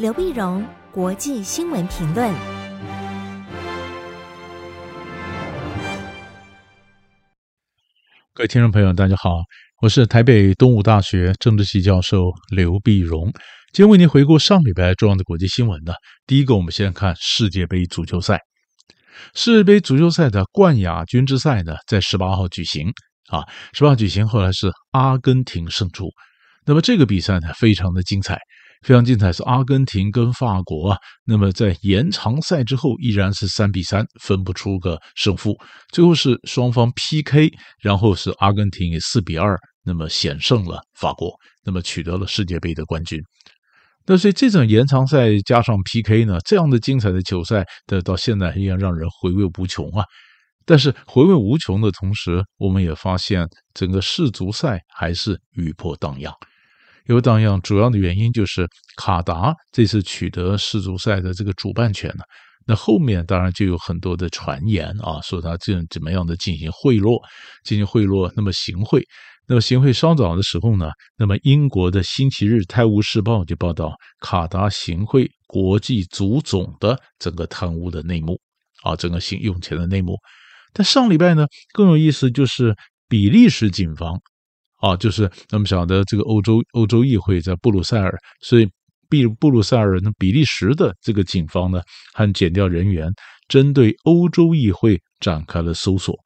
刘碧荣，国际新闻评论。各位听众朋友，大家好，我是台北东吴大学政治系教授刘碧荣，今天为您回顾上礼拜重要的国际新闻呢。第一个，我们先看世界杯足球赛。世界杯足球赛的冠亚军之赛呢，在十八号举行啊，十八号举行，后来是阿根廷胜出。那么这个比赛呢，非常的精彩。非常精彩，是阿根廷跟法国啊。那么在延长赛之后，依然是三比三，分不出个胜负。最后是双方 PK，然后是阿根廷以四比二，那么险胜了法国，那么取得了世界杯的冠军。但是这场延长赛加上 PK 呢，这样的精彩的球赛的到现在依然让人回味无穷啊。但是回味无穷的同时，我们也发现整个世足赛还是余波荡漾。有荡漾，主要的原因就是卡达这次取得世足赛的这个主办权呢。那后面当然就有很多的传言啊，说他这怎么样的进行贿赂，进行贿赂，那么行贿。那么行贿稍早的时候呢，那么英国的《星期日泰晤士报》就报道卡达行贿国际足总的整个贪污的内幕啊，整个行用钱的内幕。但上礼拜呢，更有意思就是比利时警方。啊，就是那么晓得这个欧洲欧洲议会在布鲁塞尔，所以比布鲁塞尔呢，比利时的这个警方呢，和检调人员针对欧洲议会展开了搜索。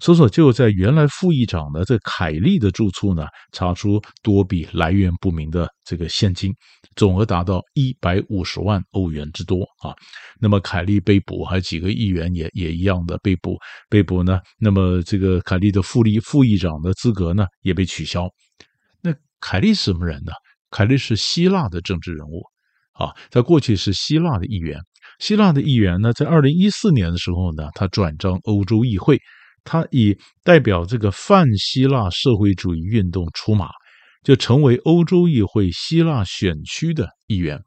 搜索就在原来副议长的这凯利的住处呢，查出多笔来源不明的这个现金，总额达到一百五十万欧元之多啊。那么凯利被捕，还有几个议员也也一样的被捕，被捕呢。那么这个凯利的副立副议长的资格呢，也被取消。那凯利是什么人呢？凯利是希腊的政治人物啊，在过去是希腊的议员。希腊的议员呢，在二零一四年的时候呢，他转战欧洲议会。他以代表这个泛希腊社会主义运动出马，就成为欧洲议会希腊选区的议员。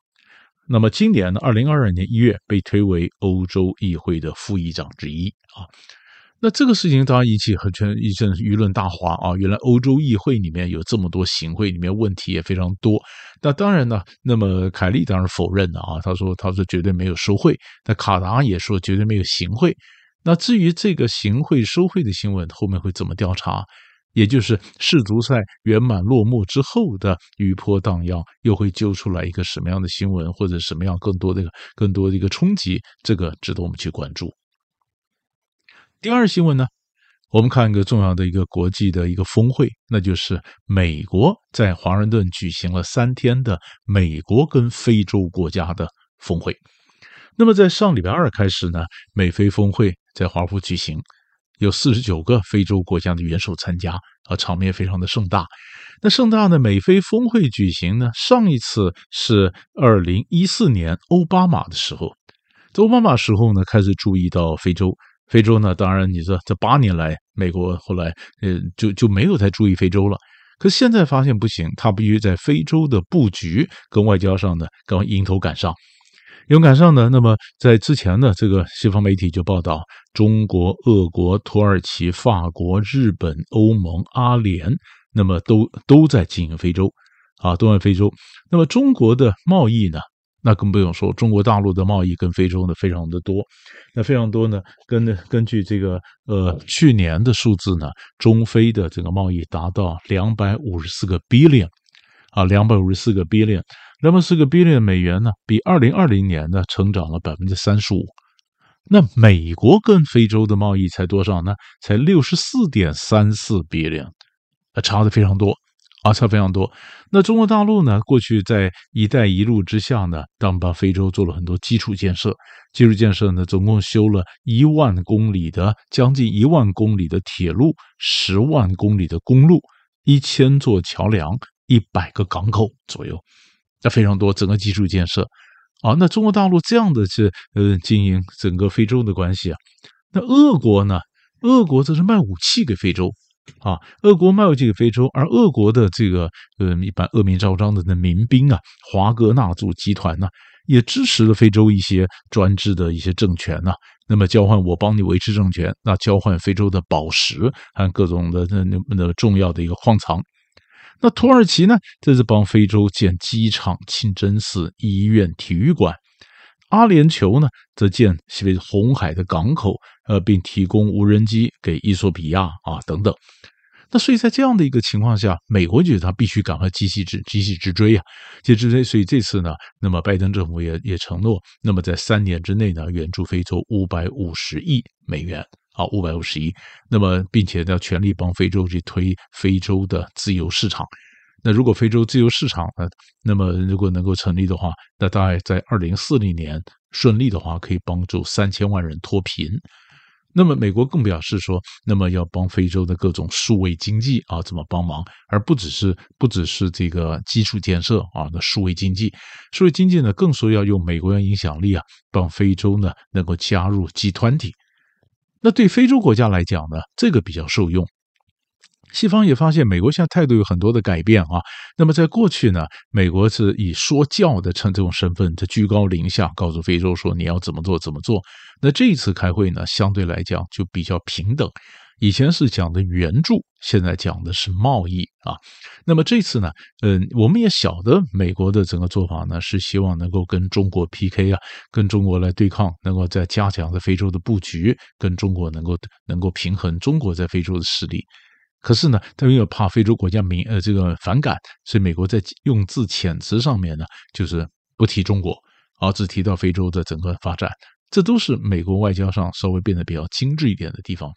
那么今年呢，二零二二年一月被推为欧洲议会的副议长之一啊。那这个事情当然引起很全一阵舆论大哗啊。原来欧洲议会里面有这么多行贿，里面问题也非常多。那当然呢，那么凯利当然否认了啊，他说他说绝对没有受贿。那卡达也说绝对没有行贿。那至于这个行贿收贿的新闻后面会怎么调查，也就是世足赛圆满落幕之后的余波荡漾，又会揪出来一个什么样的新闻，或者什么样更多的、更多的一个冲击，这个值得我们去关注。第二新闻呢，我们看一个重要的一个国际的一个峰会，那就是美国在华盛顿举行了三天的美国跟非洲国家的峰会。那么在上礼拜二开始呢，美非峰会。在华府举行，有四十九个非洲国家的元首参加，啊，场面非常的盛大。那盛大的美非峰会举行呢，上一次是二零一四年奥巴马的时候，在奥巴马时候呢，开始注意到非洲。非洲呢，当然你说这八年来，美国后来呃就就没有再注意非洲了。可现在发现不行，他必须在非洲的布局跟外交上呢，赶快迎头赶上。勇敢上呢，那么在之前呢，这个西方媒体就报道，中国、俄国、土耳其、法国、日本、欧盟、阿联，那么都都在经营非洲，啊，都在非洲。那么中国的贸易呢，那更不用说，中国大陆的贸易跟非洲呢非常的多，那非常多呢，根根据这个呃去年的数字呢，中非的这个贸易达到两百五十四个 billion，啊，两百五十四个 billion。那么四个 billion 美元呢，比二零二零年呢成长了百分之三十五。那美国跟非洲的贸易才多少呢？才六十四点三四 billion，啊，差的非常多啊，差非常多。那中国大陆呢，过去在“一带一路”之下呢，当帮非洲做了很多基础建设，基础建设呢，总共修了一万公里的，将近一万公里的铁路，十万公里的公路，一千座桥梁，一百个港口左右。那非常多，整个基础建设啊，那中国大陆这样的去呃经营整个非洲的关系啊，那俄国呢？俄国则是卖武器给非洲啊，俄国卖武器给非洲，而俄国的这个呃一般恶名昭彰的那民兵啊，华格纳族集团呢，也支持了非洲一些专制的一些政权呐。那么交换我帮你维持政权，那交换非洲的宝石和各种的那那那重要的一个矿藏。那土耳其呢，这是帮非洲建机场、清真寺、医院、体育馆；阿联酋呢，则建西非红海的港口，呃，并提供无人机给伊索比亚啊等等。那所以在这样的一个情况下，美国觉得他必须赶快急起直急起直追啊，急直追。所以这次呢，那么拜登政府也也承诺，那么在三年之内呢，援助非洲五百五十亿美元啊，五百五十亿。那么并且要全力帮非洲去推非洲的自由市场。那如果非洲自由市场呢，那么如果能够成立的话，那大概在二零四零年顺利的话，可以帮助三千万人脱贫。那么，美国更表示说，那么要帮非洲的各种数位经济啊，怎么帮忙，而不只是不只是这个基础建设啊，那数位经济，数位经济呢，更说要用美国的影响力啊，帮非洲呢能够加入集团体。那对非洲国家来讲呢，这个比较受用。西方也发现，美国现在态度有很多的改变啊。那么在过去呢，美国是以说教的称这种身份，在居高临下告诉非洲说你要怎么做怎么做。那这一次开会呢，相对来讲就比较平等。以前是讲的援助，现在讲的是贸易啊。那么这次呢，嗯，我们也晓得美国的整个做法呢，是希望能够跟中国 PK 啊，跟中国来对抗，能够再加强在非洲的布局，跟中国能够能够平衡中国在非洲的势力。可是呢，他又怕非洲国家民呃这个反感，所以美国在用字遣词上面呢，就是不提中国，而只提到非洲的整个发展，这都是美国外交上稍微变得比较精致一点的地方。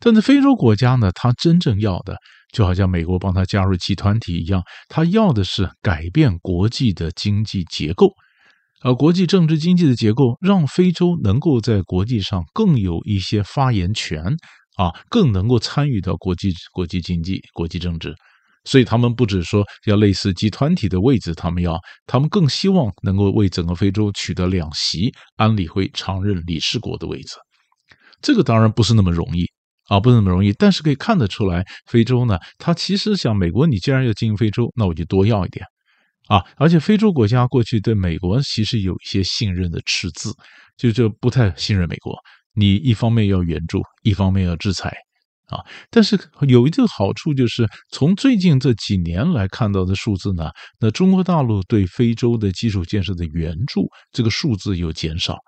但是非洲国家呢，他真正要的，就好像美国帮他加入集团体一样，他要的是改变国际的经济结构，而国际政治经济的结构，让非洲能够在国际上更有一些发言权。啊，更能够参与到国际国际经济、国际政治，所以他们不只说要类似集团体的位置，他们要，他们更希望能够为整个非洲取得两席安理会常任理事国的位置。这个当然不是那么容易啊，不是那么容易，但是可以看得出来，非洲呢，它其实想美国，你既然要经营非洲，那我就多要一点啊。而且非洲国家过去对美国其实有一些信任的赤字，就就不太信任美国。你一方面要援助，一方面要制裁，啊，但是有一个好处就是，从最近这几年来看到的数字呢，那中国大陆对非洲的基础建设的援助，这个数字有减少，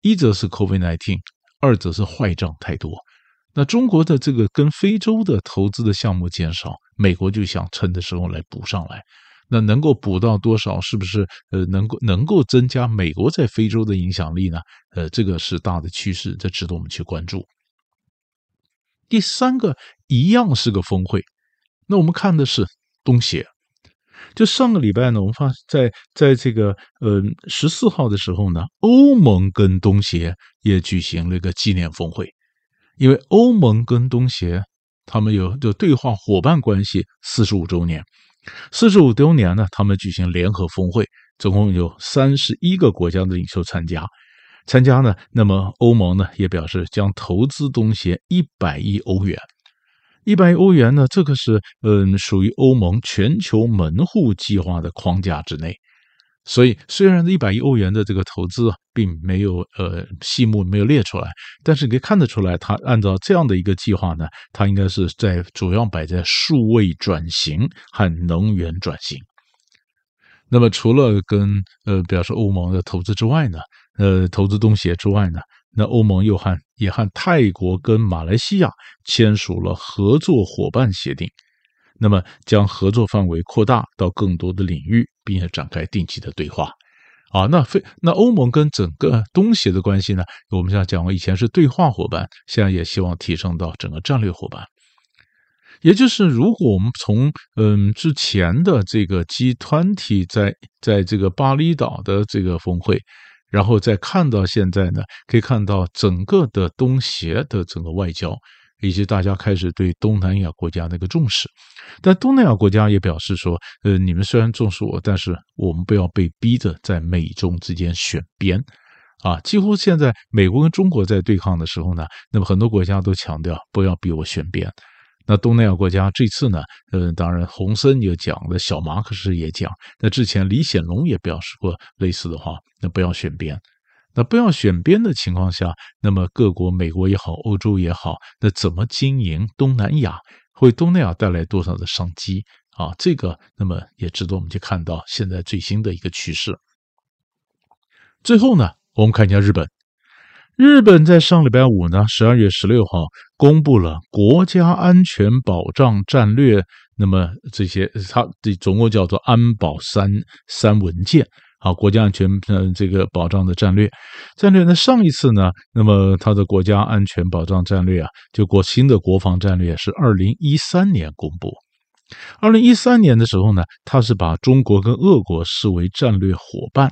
一则是 COVID-19，二则是坏账太多。那中国的这个跟非洲的投资的项目减少，美国就想趁的时候来补上来。那能够补到多少？是不是呃能够能够增加美国在非洲的影响力呢？呃，这个是大的趋势，这值得我们去关注。第三个一样是个峰会，那我们看的是东协。就上个礼拜呢，我们发在在这个呃十四号的时候呢，欧盟跟东协也举行了一个纪念峰会，因为欧盟跟东协他们有就对话伙伴关系四十五周年。四十五周年呢，他们举行联合峰会，总共有三十一个国家的领袖参加。参加呢，那么欧盟呢也表示将投资东协一百亿欧元。一百亿欧元呢，这个是嗯属于欧盟全球门户计划的框架之内。所以，虽然一百亿欧元的这个投资，并没有呃细目没有列出来，但是你可以看得出来，它按照这样的一个计划呢，它应该是在主要摆在数位转型和能源转型。那么，除了跟呃比方说欧盟的投资之外呢，呃投资东协之外呢，那欧盟又和也和泰国跟马来西亚签署了合作伙伴协定。那么，将合作范围扩大到更多的领域，并且展开定期的对话。啊，那非那欧盟跟整个东协的关系呢？我们像讲过，以前是对话伙伴，现在也希望提升到整个战略伙伴。也就是，如果我们从嗯之前的这个 G 团体在在这个巴厘岛的这个峰会，然后再看到现在呢，可以看到整个的东协的整个外交。以及大家开始对东南亚国家的一个重视，但东南亚国家也表示说，呃，你们虽然重视我，但是我们不要被逼着在美中之间选边，啊，几乎现在美国跟中国在对抗的时候呢，那么很多国家都强调不要逼我选边。那东南亚国家这次呢，呃，当然洪森也讲了，小马可是也讲，那之前李显龙也表示过类似的话，那不要选边。那不要选边的情况下，那么各国，美国也好，欧洲也好，那怎么经营东南亚？为东南亚带来多少的商机？啊，这个那么也值得我们去看到现在最新的一个趋势。最后呢，我们看一下日本。日本在上礼拜五呢，十二月十六号公布了国家安全保障战略。那么这些，它这总共叫做安保三三文件啊，国家安全呃这个保障的战略战略呢，上一次呢，那么它的国家安全保障战略啊，就国新的国防战略是二零一三年公布。二零一三年的时候呢，它是把中国跟俄国视为战略伙伴。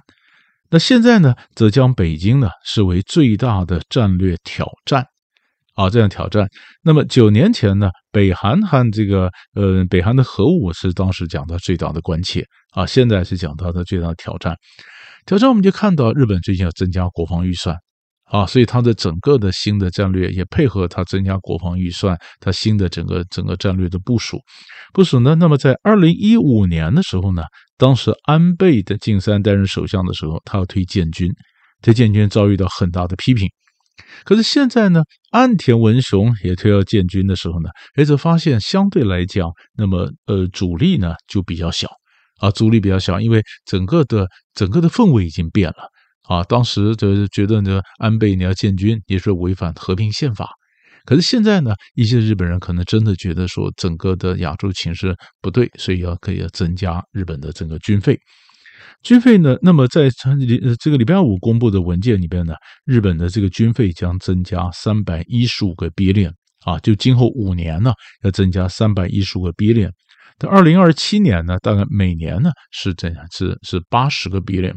那现在呢，则将北京呢视为最大的战略挑战，啊，这样挑战。那么九年前呢，北韩和这个呃，北韩的核武是当时讲到最大的关切啊，现在是讲到的最大的挑战。挑战我们就看到日本最近要增加国防预算。啊，所以它的整个的新的战略也配合它增加国防预算，它新的整个整个战略的部署，部署呢。那么在二零一五年的时候呢，当时安倍的晋三担任首相的时候，他要推建军，推建军遭遇到很大的批评。可是现在呢，岸田文雄也推要建军的时候呢，哎，则发现相对来讲，那么呃阻力呢就比较小啊，阻力比较小，因为整个的整个的氛围已经变了。啊，当时就是觉得呢，安倍你要建军也是违反和平宪法。可是现在呢，一些日本人可能真的觉得说，整个的亚洲情势不对，所以要可以要增加日本的整个军费。军费呢，那么在这个礼拜五公布的文件里边呢，日本的这个军费将增加三百一十五个 billion 啊，就今后五年呢要增加三百一十五个 billion。到二零二七年呢，大概每年呢是这样，是是八十个 billion。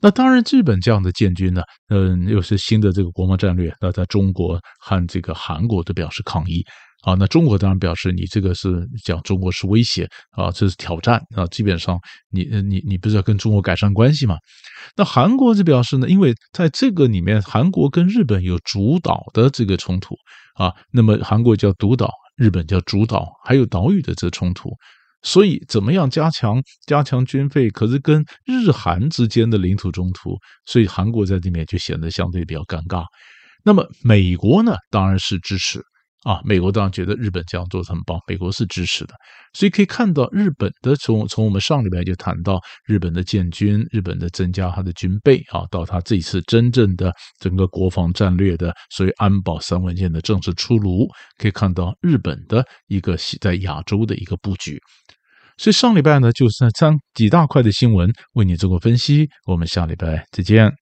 那当然，日本这样的建军呢，嗯，又是新的这个国防战略，那在中国和这个韩国都表示抗议啊。那中国当然表示，你这个是讲中国是威胁啊，这是挑战啊。基本上你，你你不是要跟中国改善关系吗？那韩国就表示呢，因为在这个里面，韩国跟日本有主导的这个冲突啊，那么韩国叫独岛，日本叫主导，还有岛屿的这冲突。所以，怎么样加强加强军费？可是跟日韩之间的领土冲突，所以韩国在里面就显得相对比较尴尬。那么美国呢，当然是支持啊。美国当然觉得日本这样做很棒，美国是支持的。所以可以看到，日本的从从我们上礼拜就谈到日本的建军，日本的增加它的军备啊，到它这一次真正的整个国防战略的所谓安保三文件的正式出炉，可以看到日本的一个在亚洲的一个布局。所以上礼拜呢，就是三几大块的新闻为你做过分析。我们下礼拜再见。